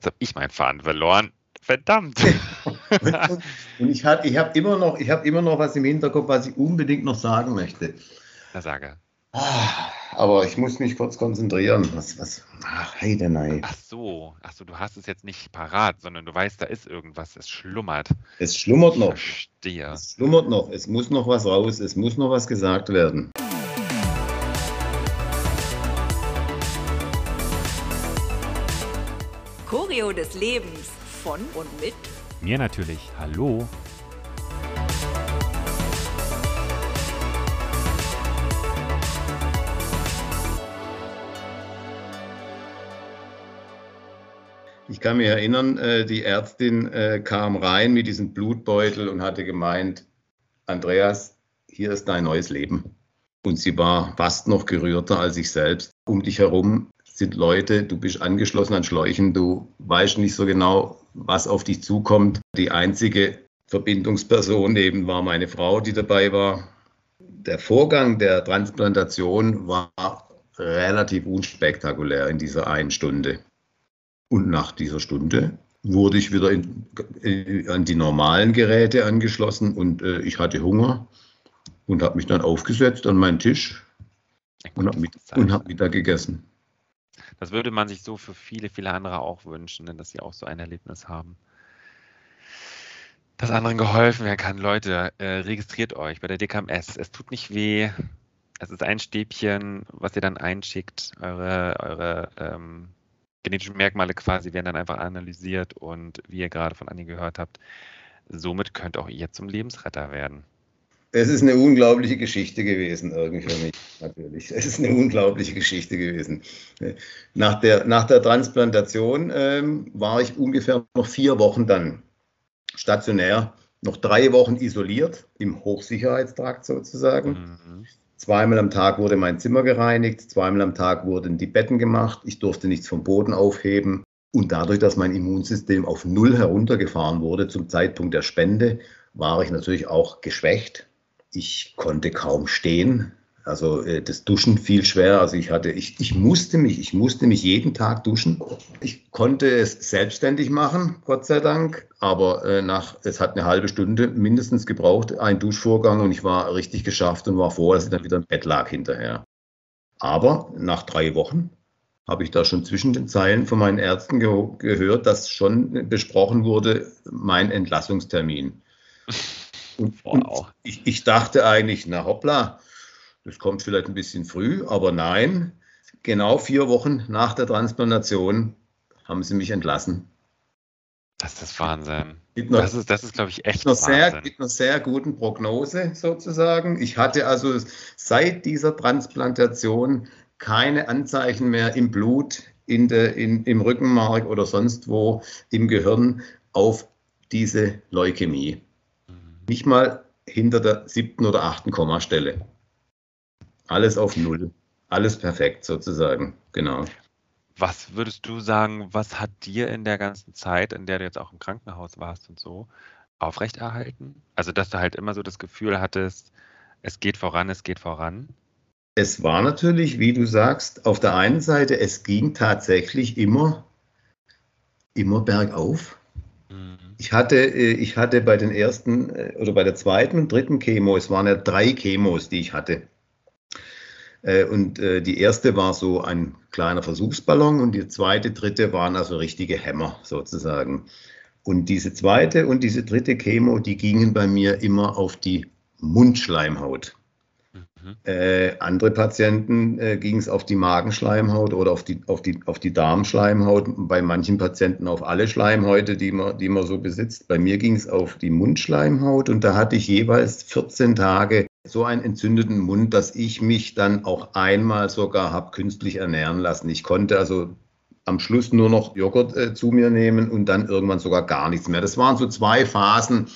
Jetzt habe ich meinen Faden verloren. Verdammt. und ich habe ich hab immer, noch, hab immer noch was im Hinterkopf, was ich unbedingt noch sagen möchte. Na, sage. Ah, aber ich muss mich kurz konzentrieren. Was, was, ach, hey, der nein. Ach so, ach so, du hast es jetzt nicht parat, sondern du weißt, da ist irgendwas, es schlummert. Es schlummert noch. Ich verstehe. Es schlummert noch. Es muss noch was raus. Es muss noch was gesagt werden. Des Lebens von und mit mir natürlich. Hallo. Ich kann mich erinnern, äh, die Ärztin äh, kam rein mit diesem Blutbeutel und hatte gemeint, Andreas, hier ist dein neues Leben. Und sie war fast noch gerührter als ich selbst. Um dich herum sind Leute, du bist angeschlossen an Schläuchen, du weißt nicht so genau, was auf dich zukommt. Die einzige Verbindungsperson eben war meine Frau, die dabei war. Der Vorgang der Transplantation war relativ unspektakulär in dieser einen Stunde. Und nach dieser Stunde wurde ich wieder in, in, an die normalen Geräte angeschlossen und äh, ich hatte Hunger und habe mich dann aufgesetzt an meinen Tisch und habe mit, Mittag gegessen. Das würde man sich so für viele, viele andere auch wünschen, denn dass sie auch so ein Erlebnis haben. Dass anderen geholfen werden kann. Leute, äh, registriert euch bei der DKMS. Es tut nicht weh. Es ist ein Stäbchen, was ihr dann einschickt. Eure, eure ähm, genetischen Merkmale quasi werden dann einfach analysiert und wie ihr gerade von Anni gehört habt, somit könnt auch ihr zum Lebensretter werden. Es ist eine unglaubliche Geschichte gewesen, irgendwie für mich, natürlich. Es ist eine unglaubliche Geschichte gewesen. Nach der, nach der Transplantation ähm, war ich ungefähr noch vier Wochen dann stationär, noch drei Wochen isoliert, im Hochsicherheitstrakt sozusagen. Mhm. Zweimal am Tag wurde mein Zimmer gereinigt, zweimal am Tag wurden die Betten gemacht, ich durfte nichts vom Boden aufheben. Und dadurch, dass mein Immunsystem auf Null heruntergefahren wurde zum Zeitpunkt der Spende, war ich natürlich auch geschwächt ich konnte kaum stehen. Also äh, das Duschen fiel schwer. Also ich hatte, ich, ich musste mich, ich musste mich jeden Tag duschen. Ich konnte es selbstständig machen, Gott sei Dank. Aber äh, nach, es hat eine halbe Stunde mindestens gebraucht, ein Duschvorgang und ich war richtig geschafft und war froh, dass ich dann wieder im Bett lag hinterher. Aber nach drei Wochen habe ich da schon zwischen den Zeilen von meinen Ärzten ge gehört, dass schon besprochen wurde, mein Entlassungstermin. Wow. ich, ich, dachte eigentlich, na hoppla, das kommt vielleicht ein bisschen früh, aber nein, genau vier Wochen nach der Transplantation haben sie mich entlassen. Das ist Wahnsinn. Noch, das ist, das ist glaube ich, echt mit einer, sehr, mit einer sehr guten Prognose sozusagen. Ich hatte also seit dieser Transplantation keine Anzeichen mehr im Blut, in der, in, im Rückenmark oder sonst wo im Gehirn auf diese Leukämie. Nicht mal hinter der siebten oder achten Kommastelle. Alles auf Null. Alles perfekt sozusagen. Genau. Was würdest du sagen, was hat dir in der ganzen Zeit, in der du jetzt auch im Krankenhaus warst und so, aufrechterhalten? Also, dass du halt immer so das Gefühl hattest, es geht voran, es geht voran? Es war natürlich, wie du sagst, auf der einen Seite, es ging tatsächlich immer, immer bergauf. Ich hatte, äh, ich hatte bei den ersten äh, oder bei der zweiten und dritten Chemo, es waren ja drei Chemos, die ich hatte. Äh, und die erste war so ein kleiner Versuchsballon und die zweite, dritte waren also richtige Hämmer sozusagen. Und diese zweite und diese dritte Chemo, die gingen bei mir immer auf die Mundschleimhaut. Mhm. Äh, andere Patienten äh, ging es auf die Magenschleimhaut oder auf die, auf, die, auf die Darmschleimhaut. Bei manchen Patienten auf alle Schleimhäute, die man, die man so besitzt. Bei mir ging es auf die Mundschleimhaut und da hatte ich jeweils 14 Tage so einen entzündeten Mund, dass ich mich dann auch einmal sogar habe künstlich ernähren lassen. Ich konnte also am Schluss nur noch Joghurt äh, zu mir nehmen und dann irgendwann sogar gar nichts mehr. Das waren so zwei Phasen,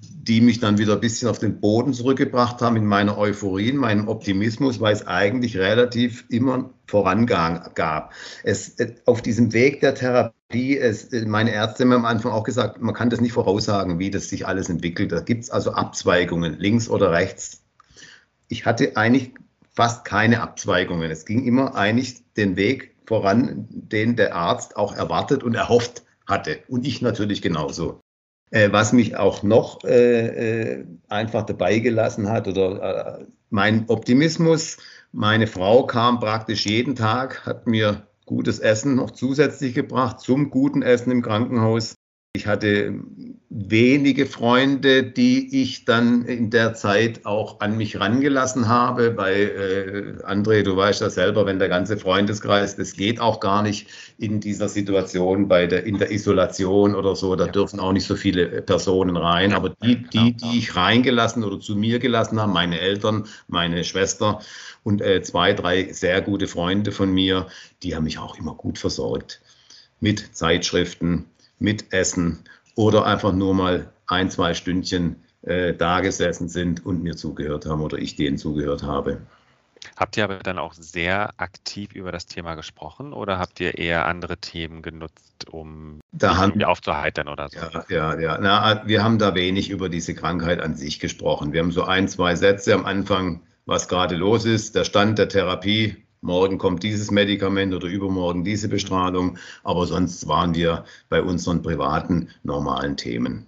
die mich dann wieder ein bisschen auf den Boden zurückgebracht haben in meiner Euphorie, in meinem Optimismus, weil es eigentlich relativ immer Vorangang gab. Es, äh, auf diesem Weg der Therapie, es, äh, meine Ärzte haben am Anfang auch gesagt, man kann das nicht voraussagen, wie das sich alles entwickelt. Da gibt es also Abzweigungen, links oder rechts. Ich hatte eigentlich fast keine Abzweigungen. Es ging immer eigentlich den Weg voran, den der Arzt auch erwartet und erhofft hatte. Und ich natürlich genauso. Äh, was mich auch noch äh, äh einfach dabei gelassen hat oder äh, mein Optimismus. Meine Frau kam praktisch jeden Tag, hat mir gutes Essen noch zusätzlich gebracht zum guten Essen im Krankenhaus. Ich hatte wenige Freunde, die ich dann in der Zeit auch an mich rangelassen habe. Bei äh, André, du weißt ja selber, wenn der ganze Freundeskreis, das geht auch gar nicht in dieser Situation, bei der, in der Isolation oder so, da ja. dürfen auch nicht so viele Personen rein. Aber die, die, die ich reingelassen oder zu mir gelassen habe, meine Eltern, meine Schwester und äh, zwei, drei sehr gute Freunde von mir, die haben mich auch immer gut versorgt. Mit Zeitschriften, mit Essen oder einfach nur mal ein, zwei Stündchen äh, da gesessen sind und mir zugehört haben oder ich denen zugehört habe. Habt ihr aber dann auch sehr aktiv über das Thema gesprochen oder habt ihr eher andere Themen genutzt, um da haben, aufzuheitern oder so? Ja, ja, ja. Na, wir haben da wenig über diese Krankheit an sich gesprochen. Wir haben so ein, zwei Sätze am Anfang, was gerade los ist, der Stand der Therapie, morgen kommt dieses Medikament oder übermorgen diese Bestrahlung, aber sonst waren wir bei unseren privaten normalen Themen.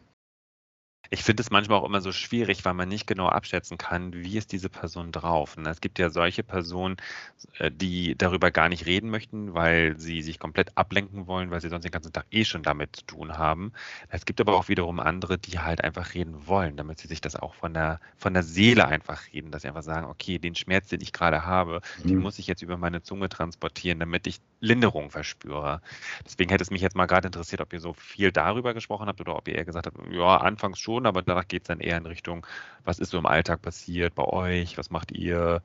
Ich finde es manchmal auch immer so schwierig, weil man nicht genau abschätzen kann, wie ist diese Person drauf. Ne? Es gibt ja solche Personen, äh, die darüber gar nicht reden möchten, weil sie sich komplett ablenken wollen, weil sie sonst den ganzen Tag eh schon damit zu tun haben. Es gibt aber auch wiederum andere, die halt einfach reden wollen, damit sie sich das auch von der, von der Seele einfach reden, dass sie einfach sagen, okay, den Schmerz, den ich gerade habe, mhm. den muss ich jetzt über meine Zunge transportieren, damit ich Linderung verspüre. Deswegen hätte es mich jetzt mal gerade interessiert, ob ihr so viel darüber gesprochen habt oder ob ihr eher gesagt habt, ja, anfangs schon, aber danach geht es dann eher in Richtung, was ist so im Alltag passiert bei euch, was macht ihr?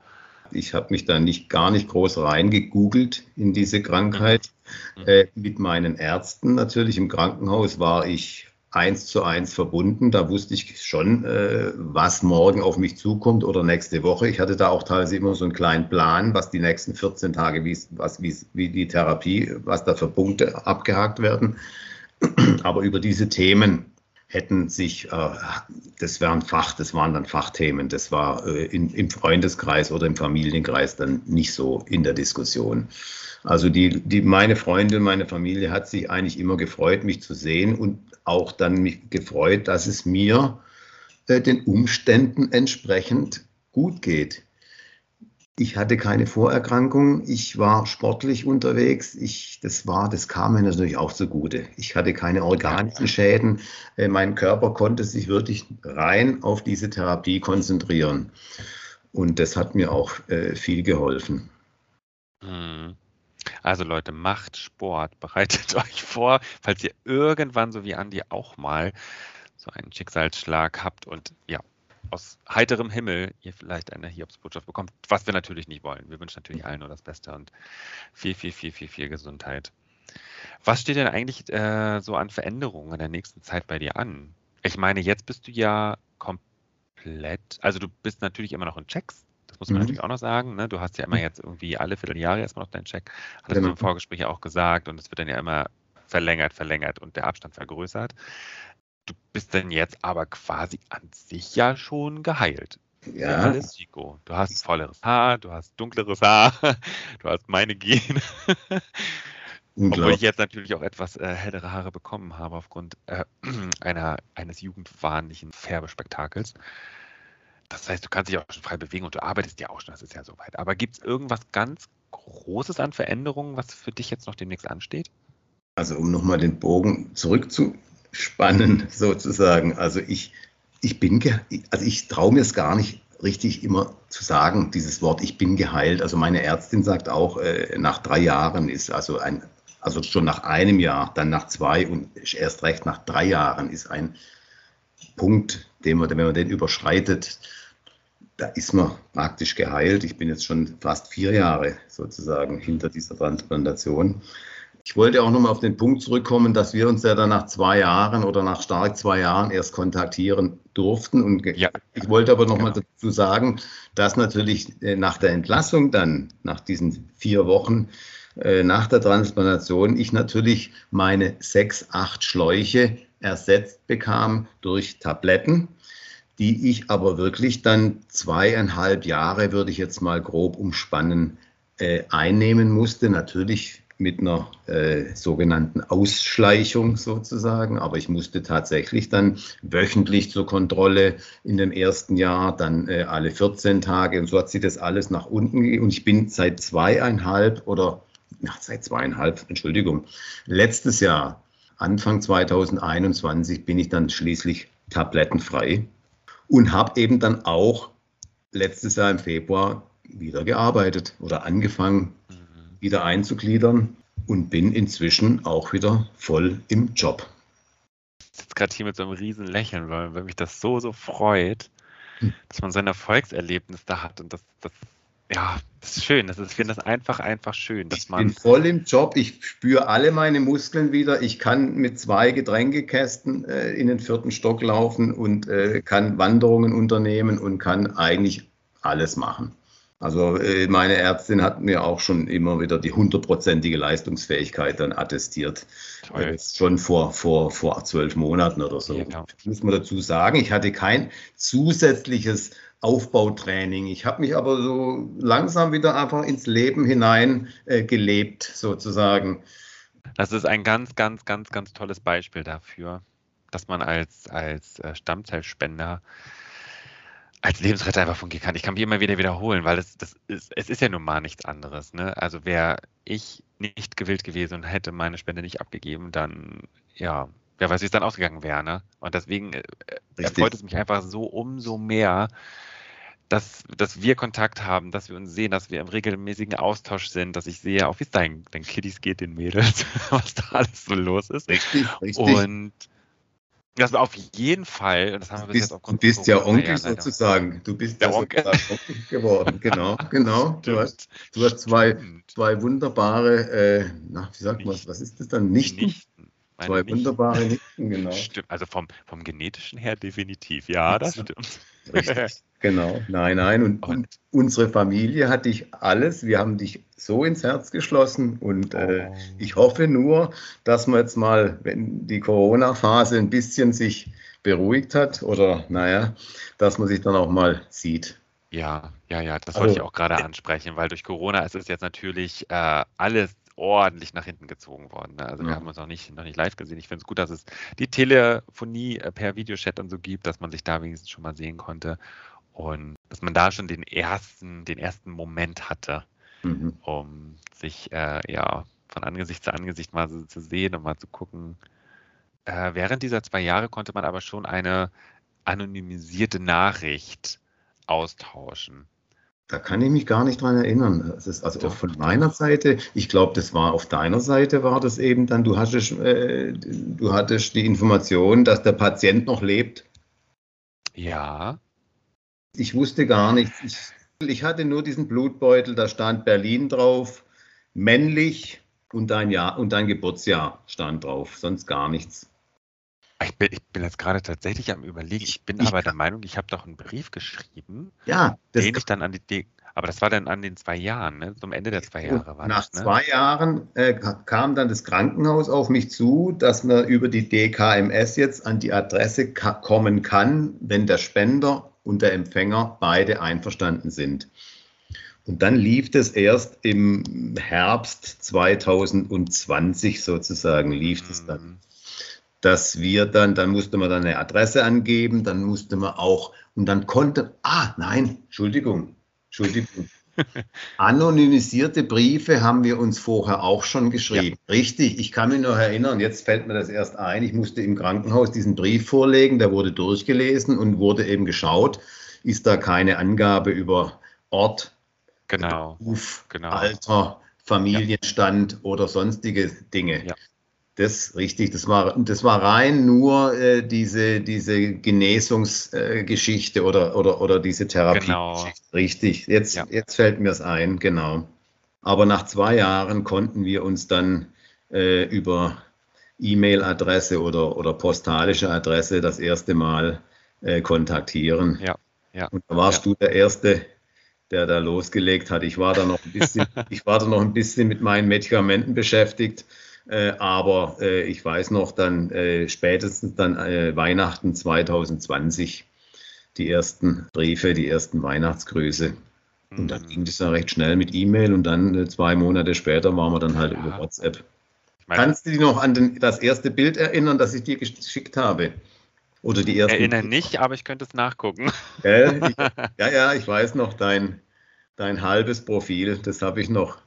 Ich habe mich da nicht gar nicht groß reingegoogelt in diese Krankheit. Mhm. Äh, mit meinen Ärzten natürlich im Krankenhaus war ich eins zu eins verbunden. Da wusste ich schon, äh, was morgen auf mich zukommt oder nächste Woche. Ich hatte da auch teilweise immer so einen kleinen Plan, was die nächsten 14 Tage, wie, was, wie, wie die Therapie, was da für Punkte abgehakt werden. Aber über diese Themen hätten sich, äh, das wären Fach, das waren dann Fachthemen, das war äh, in, im Freundeskreis oder im Familienkreis dann nicht so in der Diskussion. Also die, die, meine Freundin, meine Familie hat sich eigentlich immer gefreut, mich zu sehen und auch dann mich gefreut, dass es mir äh, den Umständen entsprechend gut geht. Ich hatte keine Vorerkrankung, ich war sportlich unterwegs, ich, das war, das kam mir natürlich auch zugute. Ich hatte keine organischen Schäden, äh, mein Körper konnte sich wirklich rein auf diese Therapie konzentrieren. Und das hat mir auch äh, viel geholfen. Hm. Also Leute, macht Sport, bereitet euch vor, falls ihr irgendwann so wie Andi auch mal so einen Schicksalsschlag habt und ja, aus heiterem Himmel ihr vielleicht eine Hiobsbotschaft bekommt, was wir natürlich nicht wollen. Wir wünschen natürlich allen nur das Beste und viel, viel, viel, viel, viel Gesundheit. Was steht denn eigentlich äh, so an Veränderungen in der nächsten Zeit bei dir an? Ich meine, jetzt bist du ja komplett, also du bist natürlich immer noch in Checks, das muss man mhm. natürlich auch noch sagen. Ne? Du hast ja immer jetzt irgendwie alle Vierteljahre erstmal noch deinen Check. Hattest genau. du im Vorgespräch auch gesagt und es wird dann ja immer verlängert, verlängert und der Abstand vergrößert. Du bist dann jetzt aber quasi an sich ja schon geheilt. Ja. Alles Chico. Du hast volleres Haar, du hast dunkleres Haar, du hast meine Gene. Obwohl ich jetzt natürlich auch etwas äh, hellere Haare bekommen habe aufgrund äh, einer, eines jugendwahnlichen Färbespektakels. Das heißt, du kannst dich auch schon frei bewegen und du arbeitest ja auch schon, das ist ja soweit. Aber gibt es irgendwas ganz Großes an Veränderungen, was für dich jetzt noch demnächst ansteht? Also um nochmal den Bogen zurückzuspannen, sozusagen. Also ich, ich bin, also ich traue mir es gar nicht richtig immer zu sagen, dieses Wort, ich bin geheilt. Also meine Ärztin sagt auch, äh, nach drei Jahren ist also ein, also schon nach einem Jahr, dann nach zwei und erst recht nach drei Jahren ist ein Punkt, den man, wenn man den überschreitet, da ist man praktisch geheilt. Ich bin jetzt schon fast vier Jahre sozusagen hinter dieser Transplantation. Ich wollte auch nochmal auf den Punkt zurückkommen, dass wir uns ja dann nach zwei Jahren oder nach stark zwei Jahren erst kontaktieren durften. Und ja. ich wollte aber nochmal ja. dazu sagen, dass natürlich äh, nach der Entlassung dann, nach diesen vier Wochen äh, nach der Transplantation, ich natürlich meine sechs, acht Schläuche ersetzt bekam durch Tabletten die ich aber wirklich dann zweieinhalb Jahre, würde ich jetzt mal grob umspannen, äh, einnehmen musste. Natürlich mit einer äh, sogenannten Ausschleichung sozusagen, aber ich musste tatsächlich dann wöchentlich zur Kontrolle in dem ersten Jahr, dann äh, alle 14 Tage. Und so hat sich das alles nach unten gegeben und ich bin seit zweieinhalb oder ja, seit zweieinhalb, Entschuldigung, letztes Jahr, Anfang 2021, bin ich dann schließlich tablettenfrei und habe eben dann auch letztes Jahr im Februar wieder gearbeitet oder angefangen, mhm. Wieder einzugliedern und bin inzwischen auch wieder voll im Job. Ich sitze gerade hier mit so einem riesen Lächeln, weil, weil mich das so, so freut, hm. dass man so ein Erfolgserlebnis da hat und das, das ja, das ist schön. Das ist, ich finde das einfach, einfach schön. Dass ich man bin voll im Job. Ich spüre alle meine Muskeln wieder. Ich kann mit zwei Getränkekästen äh, in den vierten Stock laufen und äh, kann Wanderungen unternehmen und kann eigentlich alles machen. Also äh, meine Ärztin hat mir auch schon immer wieder die hundertprozentige Leistungsfähigkeit dann attestiert. Äh, schon vor, vor, vor zwölf Monaten oder so. Ja. Muss man dazu sagen, ich hatte kein zusätzliches Aufbautraining. Ich habe mich aber so langsam wieder einfach ins Leben hinein äh, gelebt, sozusagen. Das ist ein ganz, ganz, ganz, ganz tolles Beispiel dafür, dass man als, als äh, Stammzellspender als Lebensretter einfach fungieren kann. Ich kann mich immer wieder wiederholen, weil das, das ist, es ist ja nun mal nichts anderes. Ne? Also wäre ich nicht gewillt gewesen und hätte meine Spende nicht abgegeben, dann ja, wer weiß, wie es dann ausgegangen wäre. Ne? Und deswegen äh, erfreut es mich einfach so umso mehr, dass, dass wir Kontakt haben, dass wir uns sehen, dass wir im regelmäßigen Austausch sind, dass ich sehe, auch wie es deinen, deinen Kiddies geht, den Mädels, was da alles so los ist. Richtig, richtig. Und das war auf jeden Fall, das haben wir bis jetzt auch Du bist ja Onkel sozusagen. Du bist der ja Onkel. Onkel geworden. Genau, genau. Du hast, du hast zwei, zwei wunderbare, äh, na, wie sagt man, was ist das dann? Nichten? Nichten. Zwei wunderbare Nichten, genau. Stimmt, also vom, vom genetischen her definitiv, ja, das stimmt. Richtig, genau. Nein, nein. Und, und, unsere Familie hat dich alles. Wir haben dich so ins Herz geschlossen. Und äh, oh. ich hoffe nur, dass man jetzt mal, wenn die Corona-Phase ein bisschen sich beruhigt hat oder naja, dass man sich dann auch mal sieht. Ja, ja, ja, das wollte also, ich auch gerade ansprechen, weil durch Corona ist es jetzt natürlich äh, alles ordentlich nach hinten gezogen worden. Ne? Also ja. wir haben uns noch nicht, noch nicht live gesehen. Ich finde es gut, dass es die Telefonie äh, per Videochat dann so gibt, dass man sich da wenigstens schon mal sehen konnte und dass man da schon den ersten, den ersten Moment hatte, mhm. um sich äh, ja von Angesicht zu Angesicht mal so zu sehen und mal zu gucken. Äh, während dieser zwei Jahre konnte man aber schon eine anonymisierte Nachricht austauschen. Da kann ich mich gar nicht dran erinnern. Das ist also auch von meiner Seite, ich glaube, das war auf deiner Seite, war das eben dann, du hattest, äh, du hattest die Information, dass der Patient noch lebt. Ja. Ich wusste gar nichts. Ich, ich hatte nur diesen Blutbeutel, da stand Berlin drauf, männlich und dein Jahr und dein Geburtsjahr stand drauf, sonst gar nichts. Ich bin, ich bin jetzt gerade tatsächlich am überlegen. Ich bin ich aber der Meinung, ich habe doch einen Brief geschrieben, ja, den ich dann an die, aber das war dann an den zwei Jahren, ne? Zum Ende der zwei Jahre war Nach das, ne? zwei Jahren äh, kam dann das Krankenhaus auf mich zu, dass man über die DKMS jetzt an die Adresse ka kommen kann, wenn der Spender und der Empfänger beide einverstanden sind. Und dann lief das erst im Herbst 2020 sozusagen, lief es dann. Dass wir dann, dann musste man dann eine Adresse angeben, dann musste man auch, und dann konnte, ah, nein, Entschuldigung, Entschuldigung. Anonymisierte Briefe haben wir uns vorher auch schon geschrieben. Ja. Richtig, ich kann mich noch erinnern, jetzt fällt mir das erst ein, ich musste im Krankenhaus diesen Brief vorlegen, der wurde durchgelesen und wurde eben geschaut, ist da keine Angabe über Ort, genau. Beruf, genau. Alter, Familienstand ja. oder sonstige Dinge. Ja. Das richtig, das war, das war rein nur äh, diese, diese Genesungsgeschichte äh, oder, oder, oder diese Therapie. Genau. Richtig, jetzt, ja. jetzt fällt mir es ein, genau. Aber nach zwei Jahren konnten wir uns dann äh, über E-Mail-Adresse oder, oder postalische Adresse das erste Mal äh, kontaktieren. Ja, ja. Und da warst ja. du der Erste, der da losgelegt hat. Ich war da noch ein bisschen, ich war da noch ein bisschen mit meinen Medikamenten beschäftigt äh, aber äh, ich weiß noch, dann äh, spätestens dann äh, Weihnachten 2020 die ersten Briefe, die ersten Weihnachtsgrüße. Und dann ging das ja recht schnell mit E-Mail und dann äh, zwei Monate später waren wir dann halt ja. über WhatsApp. Kannst du dich noch an den, das erste Bild erinnern, das ich dir geschickt habe? Oder die ersten Erinnere nicht, aber ich könnte es nachgucken. Äh, ich, ja, ja, ich weiß noch dein, dein halbes Profil, das habe ich noch.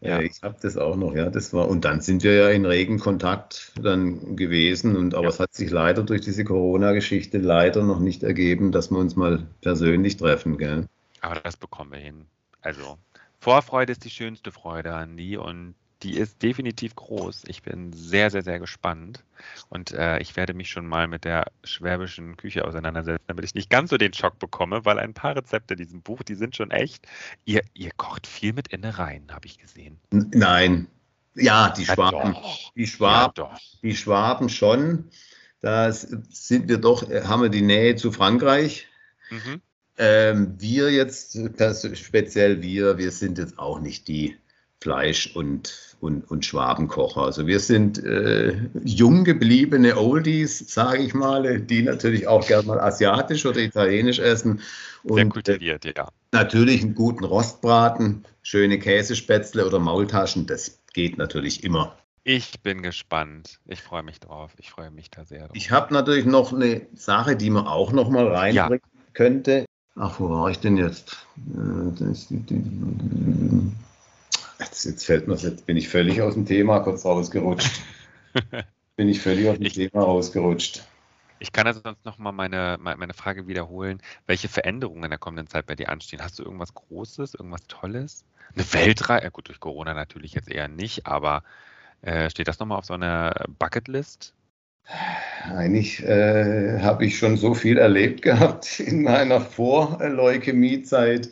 Ja. Äh, ich habe das auch noch, ja. Das war, und dann sind wir ja in regen Kontakt dann gewesen. Und aber ja. es hat sich leider durch diese Corona-Geschichte leider noch nicht ergeben, dass wir uns mal persönlich treffen, gell? Aber das bekommen wir hin. Also Vorfreude ist die schönste Freude, Andi. Und die ist definitiv groß. Ich bin sehr, sehr, sehr gespannt. Und äh, ich werde mich schon mal mit der schwäbischen Küche auseinandersetzen, damit ich nicht ganz so den Schock bekomme, weil ein paar Rezepte in diesem Buch, die sind schon echt. Ihr, ihr kocht viel mit Innereien, habe ich gesehen. Nein. Ja, die Schwaben. Ja, die, Schwaben ja, die Schwaben schon. Da sind wir doch, haben wir die Nähe zu Frankreich. Mhm. Ähm, wir jetzt, speziell wir, wir sind jetzt auch nicht die Fleisch- und, und, und Schwabenkocher. Also wir sind äh, jung gebliebene Oldies, sage ich mal, die natürlich auch gerne mal asiatisch oder italienisch essen. Und, Sehr kultiviert, ja. Natürlich einen guten Rostbraten, schöne Käsespätzle oder Maultaschen, das geht natürlich immer. Ich bin gespannt. Ich freue mich drauf. Ich freue mich da sehr drauf. Ich habe natürlich noch eine Sache, die man auch noch mal reinbringen ja. könnte. Ach, wo war ich denn jetzt? Jetzt, jetzt fällt mir, jetzt bin ich völlig aus dem Thema kurz rausgerutscht. bin ich völlig aus dem ich, Thema rausgerutscht. Ich kann also sonst nochmal meine, meine Frage wiederholen. Welche Veränderungen in der kommenden Zeit bei dir anstehen? Hast du irgendwas Großes, irgendwas Tolles? Eine Weltreise? Ja, gut, durch Corona natürlich jetzt eher nicht, aber äh, steht das nochmal auf so einer Bucketlist? Eigentlich äh, habe ich schon so viel erlebt gehabt in meiner Vorleukämiezeit,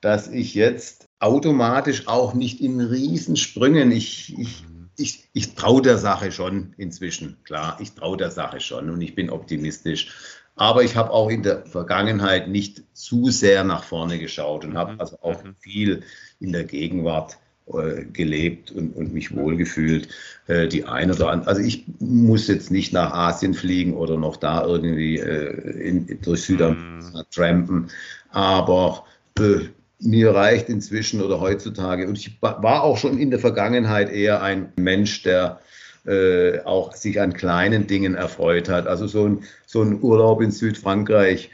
dass ich jetzt automatisch auch nicht in Riesensprüngen. Ich, ich, ich, ich traue der Sache schon inzwischen, klar, ich traue der Sache schon und ich bin optimistisch. Aber ich habe auch in der Vergangenheit nicht zu sehr nach vorne geschaut und habe mhm. also auch mhm. viel in der Gegenwart äh, gelebt und, und mich wohlgefühlt. Äh, die eine oder andere, also ich muss jetzt nicht nach Asien fliegen oder noch da irgendwie äh, in, durch Südamerika mhm. trampen, aber äh, mir reicht inzwischen oder heutzutage, und ich war auch schon in der Vergangenheit eher ein Mensch, der äh, auch sich an kleinen Dingen erfreut hat. Also so ein, so ein Urlaub in Südfrankreich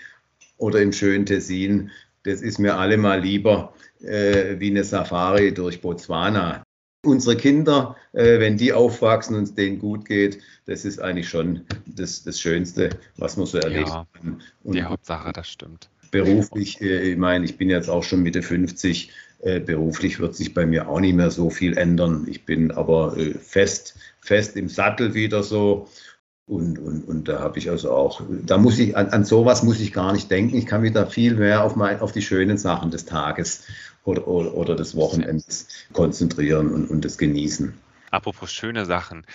oder im schönen Tessin, das ist mir allemal lieber äh, wie eine Safari durch Botswana. Unsere Kinder, äh, wenn die aufwachsen und es denen gut geht, das ist eigentlich schon das, das Schönste, was man so erlebt. Ja, die Hauptsache, das stimmt beruflich, äh, ich meine, ich bin jetzt auch schon Mitte 50, äh, beruflich wird sich bei mir auch nicht mehr so viel ändern. Ich bin aber äh, fest, fest im Sattel wieder so. Und, und, und da habe ich also auch, da muss ich, an, an sowas muss ich gar nicht denken. Ich kann mich da viel mehr auf, mein, auf die schönen Sachen des Tages oder, oder, oder des Wochenends konzentrieren und, und das genießen. Apropos schöne Sachen,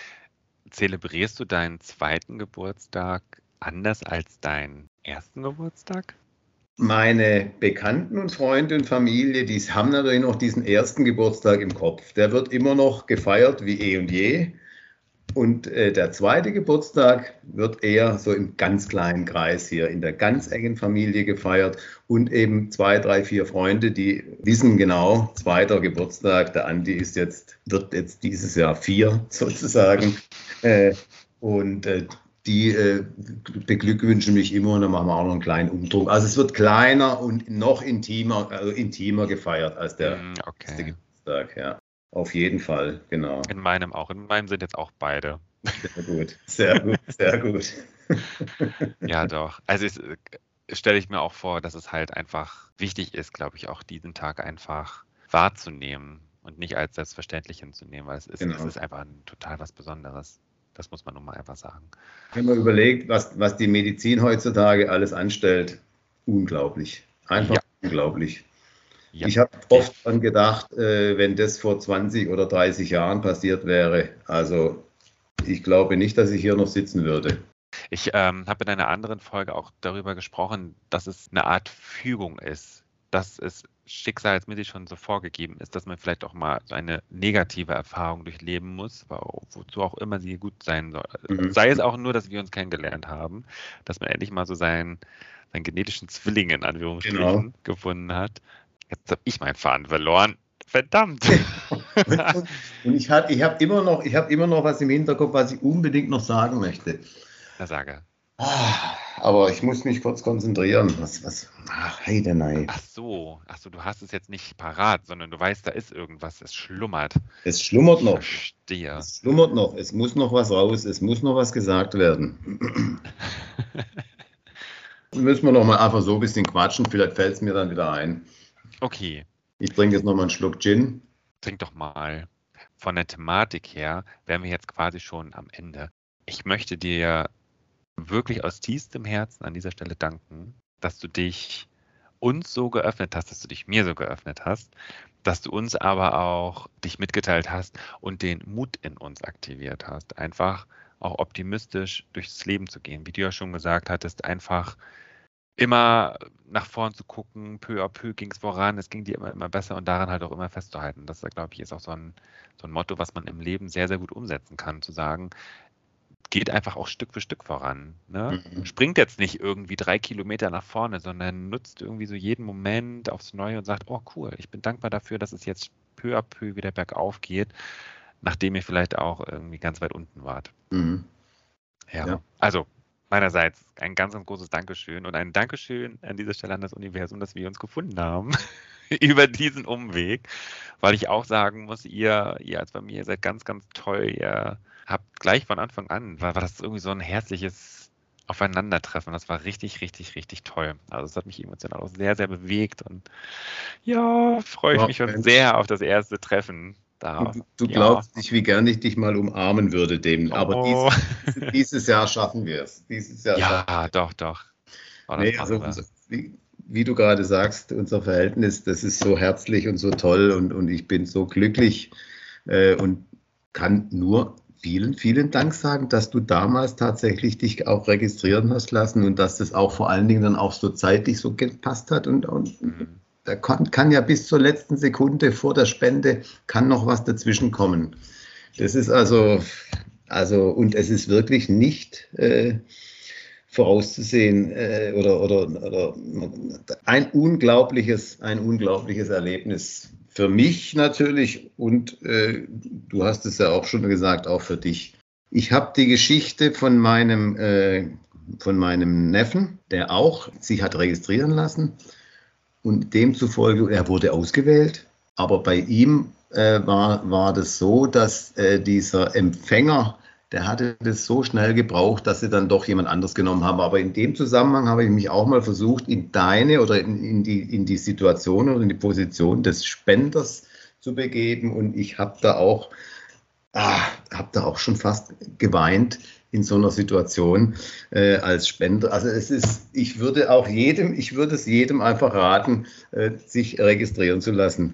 zelebrierst du deinen zweiten Geburtstag anders als deinen ersten Geburtstag? Meine Bekannten und Freunde und Familie, die haben natürlich noch diesen ersten Geburtstag im Kopf. Der wird immer noch gefeiert wie eh und je. Und äh, der zweite Geburtstag wird eher so im ganz kleinen Kreis hier, in der ganz engen Familie gefeiert und eben zwei, drei, vier Freunde, die wissen genau, zweiter Geburtstag, der Andi ist jetzt, wird jetzt dieses Jahr vier sozusagen. Äh, und äh, die äh, beglückwünschen mich immer und dann machen wir auch noch einen kleinen Umdruck. Also es wird kleiner und noch intimer, also intimer gefeiert als der mm, okay. Geburtstag, ja. Auf jeden Fall, genau. In meinem auch. In meinem sind jetzt auch beide. Sehr gut, sehr gut, sehr gut. ja, doch. Also ich, äh, stelle ich mir auch vor, dass es halt einfach wichtig ist, glaube ich, auch diesen Tag einfach wahrzunehmen und nicht als selbstverständlich hinzunehmen, weil es ist, genau. es ist einfach ein, total was Besonderes. Das muss man nun mal einfach sagen. Wenn man überlegt, was, was die Medizin heutzutage alles anstellt, unglaublich. Einfach ja. unglaublich. Ja. Ich habe oft dran gedacht, äh, wenn das vor 20 oder 30 Jahren passiert wäre. Also ich glaube nicht, dass ich hier noch sitzen würde. Ich ähm, habe in einer anderen Folge auch darüber gesprochen, dass es eine Art Fügung ist, dass es schicksalsmäßig schon so vorgegeben ist, dass man vielleicht auch mal so eine negative Erfahrung durchleben muss, wozu auch immer sie gut sein soll. Mhm. Sei es auch nur, dass wir uns kennengelernt haben, dass man endlich mal so seinen, seinen genetischen Zwilling in Anführungsstrichen genau. gefunden hat. Jetzt habe ich meinen Faden verloren. Verdammt. und, ich habe ich hab immer, noch, hab immer noch was im Hinterkopf, was ich unbedingt noch sagen möchte. Na, sage. Ah, aber ich muss mich kurz konzentrieren. Was, was, ach, heide nein. Ach so, ach so, du hast es jetzt nicht parat, sondern du weißt, da ist irgendwas, es schlummert. Es schlummert noch. Ich verstehe. Es schlummert noch. Es muss noch was raus. Es muss noch was gesagt werden. Müssen wir noch mal einfach so ein bisschen quatschen. Vielleicht fällt es mir dann wieder ein. Okay. Ich trinke jetzt noch mal einen Schluck Gin. Trink doch mal. Von der Thematik her wären wir jetzt quasi schon am Ende. Ich möchte dir wirklich aus tiefstem Herzen an dieser Stelle danken, dass du dich uns so geöffnet hast, dass du dich mir so geöffnet hast, dass du uns aber auch dich mitgeteilt hast und den Mut in uns aktiviert hast, einfach auch optimistisch durchs Leben zu gehen. Wie du ja schon gesagt hattest, einfach immer nach vorn zu gucken, peu à peu ging es voran, es ging dir immer, immer besser und daran halt auch immer festzuhalten. Das, glaube ich, ist auch so ein, so ein Motto, was man im Leben sehr, sehr gut umsetzen kann, zu sagen, geht einfach auch Stück für Stück voran. Ne? Mhm. Springt jetzt nicht irgendwie drei Kilometer nach vorne, sondern nutzt irgendwie so jeden Moment aufs Neue und sagt, oh cool, ich bin dankbar dafür, dass es jetzt peu à peu wieder bergauf geht, nachdem ihr vielleicht auch irgendwie ganz weit unten wart. Mhm. Ja. ja. also meinerseits ein ganz, ganz großes Dankeschön und ein Dankeschön an dieser Stelle an das Universum, dass wir uns gefunden haben über diesen Umweg, weil ich auch sagen muss, ihr, ihr als bei mir seid ganz, ganz toll. Ihr habt gleich von Anfang an, war, war das irgendwie so ein herzliches Aufeinandertreffen. Das war richtig, richtig, richtig toll. Also es hat mich emotional auch sehr, sehr bewegt und ja, freue ich ja, mich schon sehr auf das erste Treffen. Da, du, du ja. glaubst nicht, wie gern ich dich mal umarmen würde, dem. Aber oh. dieses, Jahr schaffen wir es. Dieses Jahr ja, doch, doch. Oh, nee, also, wie, wie, du gerade sagst, unser Verhältnis, das ist so herzlich und so toll und, und ich bin so glücklich äh, und kann nur vielen, vielen Dank sagen, dass du damals tatsächlich dich auch registrieren hast lassen und dass das auch vor allen Dingen dann auch so zeitlich so gepasst hat und, und mhm da kann, kann, ja bis zur letzten Sekunde vor der Spende kann noch was dazwischen kommen. Das ist also, also und es ist wirklich nicht äh, vorauszusehen äh, oder, oder, oder ein unglaubliches, ein unglaubliches Erlebnis für mich natürlich und äh, du hast es ja auch schon gesagt, auch für dich. Ich habe die Geschichte von meinem, äh, von meinem Neffen, der auch sich hat registrieren lassen und demzufolge, er wurde ausgewählt, aber bei ihm äh, war, war das so, dass äh, dieser Empfänger, der hatte das so schnell gebraucht, dass sie dann doch jemand anderes genommen haben. Aber in dem Zusammenhang habe ich mich auch mal versucht, in deine oder in, in, die, in die Situation oder in die Position des Spenders zu begeben. Und ich habe da auch, ah, habe da auch schon fast geweint, in so einer Situation äh, als Spender. Also es ist, ich würde auch jedem, ich würde es jedem einfach raten, äh, sich registrieren zu lassen.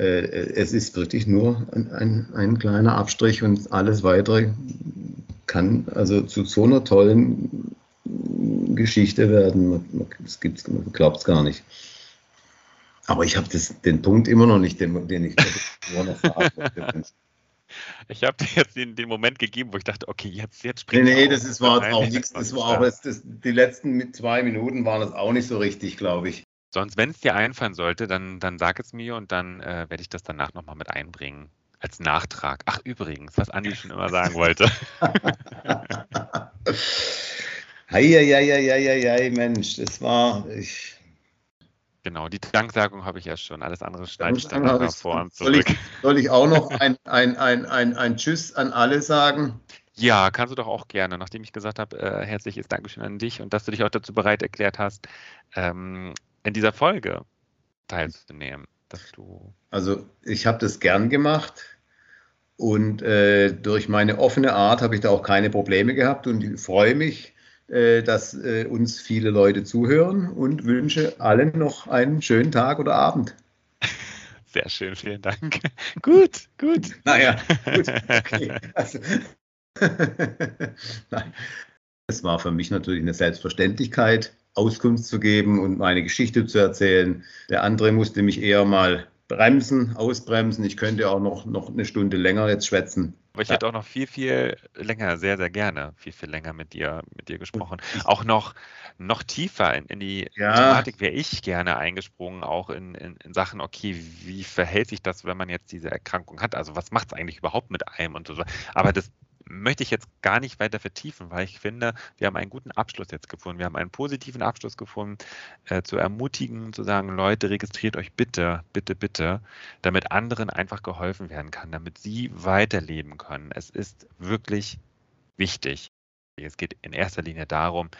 Äh, es ist wirklich nur ein, ein, ein, kleiner Abstrich und alles weitere kann also zu so einer tollen Geschichte werden. Man, man, man glaubt es gar nicht. Aber ich habe den Punkt immer noch nicht, den, den ich noch fragen Ich habe dir jetzt den, den, Moment gegeben, wo ich dachte, okay, jetzt, jetzt springt Nee, nee, das ist, war jetzt auch nichts. Das war auch, das, das, die letzten zwei Minuten waren das auch nicht so richtig, glaube ich. Sonst, wenn es dir einfallen sollte, dann, dann sag es mir und dann äh, werde ich das danach nochmal mit einbringen. Als Nachtrag. Ach, übrigens, was Andi schon immer sagen wollte. Heieieiei, Mensch, das war. Ich, Genau, die Danksagung habe ich ja schon. Alles andere schneide ich dann nach vor und zurück. Soll ich, soll ich auch noch ein, ein, ein, ein, ein Tschüss an alle sagen? Ja, kannst du doch auch gerne, nachdem ich gesagt habe, äh, herzliches Dankeschön an dich und dass du dich auch dazu bereit erklärt hast, ähm, in dieser Folge teilzunehmen. Dass du also ich habe das gern gemacht und äh, durch meine offene Art habe ich da auch keine Probleme gehabt und freue mich, äh, dass äh, uns viele Leute zuhören und wünsche allen noch einen schönen Tag oder Abend. Sehr schön, vielen Dank. gut, gut. Naja, gut. Okay. Also, Nein. Es war für mich natürlich eine Selbstverständlichkeit, Auskunft zu geben und meine Geschichte zu erzählen. Der andere musste mich eher mal bremsen, ausbremsen. Ich könnte auch noch, noch eine Stunde länger jetzt schwätzen. Aber ich hätte auch noch viel, viel länger, sehr, sehr gerne, viel, viel länger mit dir, mit dir gesprochen. Auch noch, noch tiefer in, in die ja. Thematik wäre ich gerne eingesprungen, auch in, in, in, Sachen, okay, wie verhält sich das, wenn man jetzt diese Erkrankung hat? Also was macht es eigentlich überhaupt mit einem und so. Aber das möchte ich jetzt gar nicht weiter vertiefen, weil ich finde, wir haben einen guten Abschluss jetzt gefunden. Wir haben einen positiven Abschluss gefunden, äh, zu ermutigen, zu sagen, Leute, registriert euch bitte, bitte, bitte, damit anderen einfach geholfen werden kann, damit sie weiterleben können. Es ist wirklich wichtig. Es geht in erster Linie darum,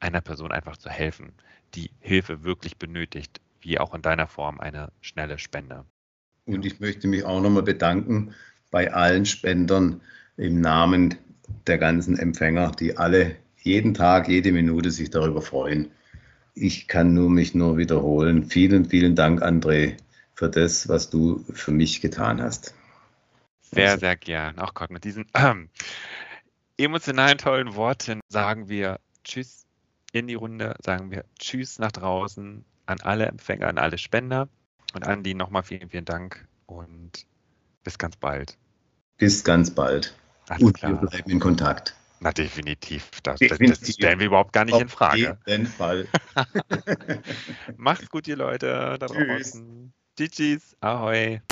einer Person einfach zu helfen, die Hilfe wirklich benötigt, wie auch in deiner Form eine schnelle Spende. Und ich möchte mich auch nochmal bedanken bei allen Spendern, im Namen der ganzen Empfänger, die alle jeden Tag, jede Minute sich darüber freuen. Ich kann nur mich nur wiederholen. Vielen, vielen Dank, André, für das, was du für mich getan hast. Sehr, sehr gern. Ach Gott, mit diesen äh, emotionalen, tollen Worten sagen wir Tschüss in die Runde, sagen wir Tschüss nach draußen an alle Empfänger, an alle Spender und an die nochmal vielen, vielen Dank und bis ganz bald. Bis ganz bald. Alles und klar. wir bleiben in Kontakt. Na, definitiv. Das, definitiv. das stellen wir überhaupt gar nicht Auf in Frage. Auf jeden Fall. Macht's gut, ihr Leute da draußen. Tschüss. Tschüss. Ahoi.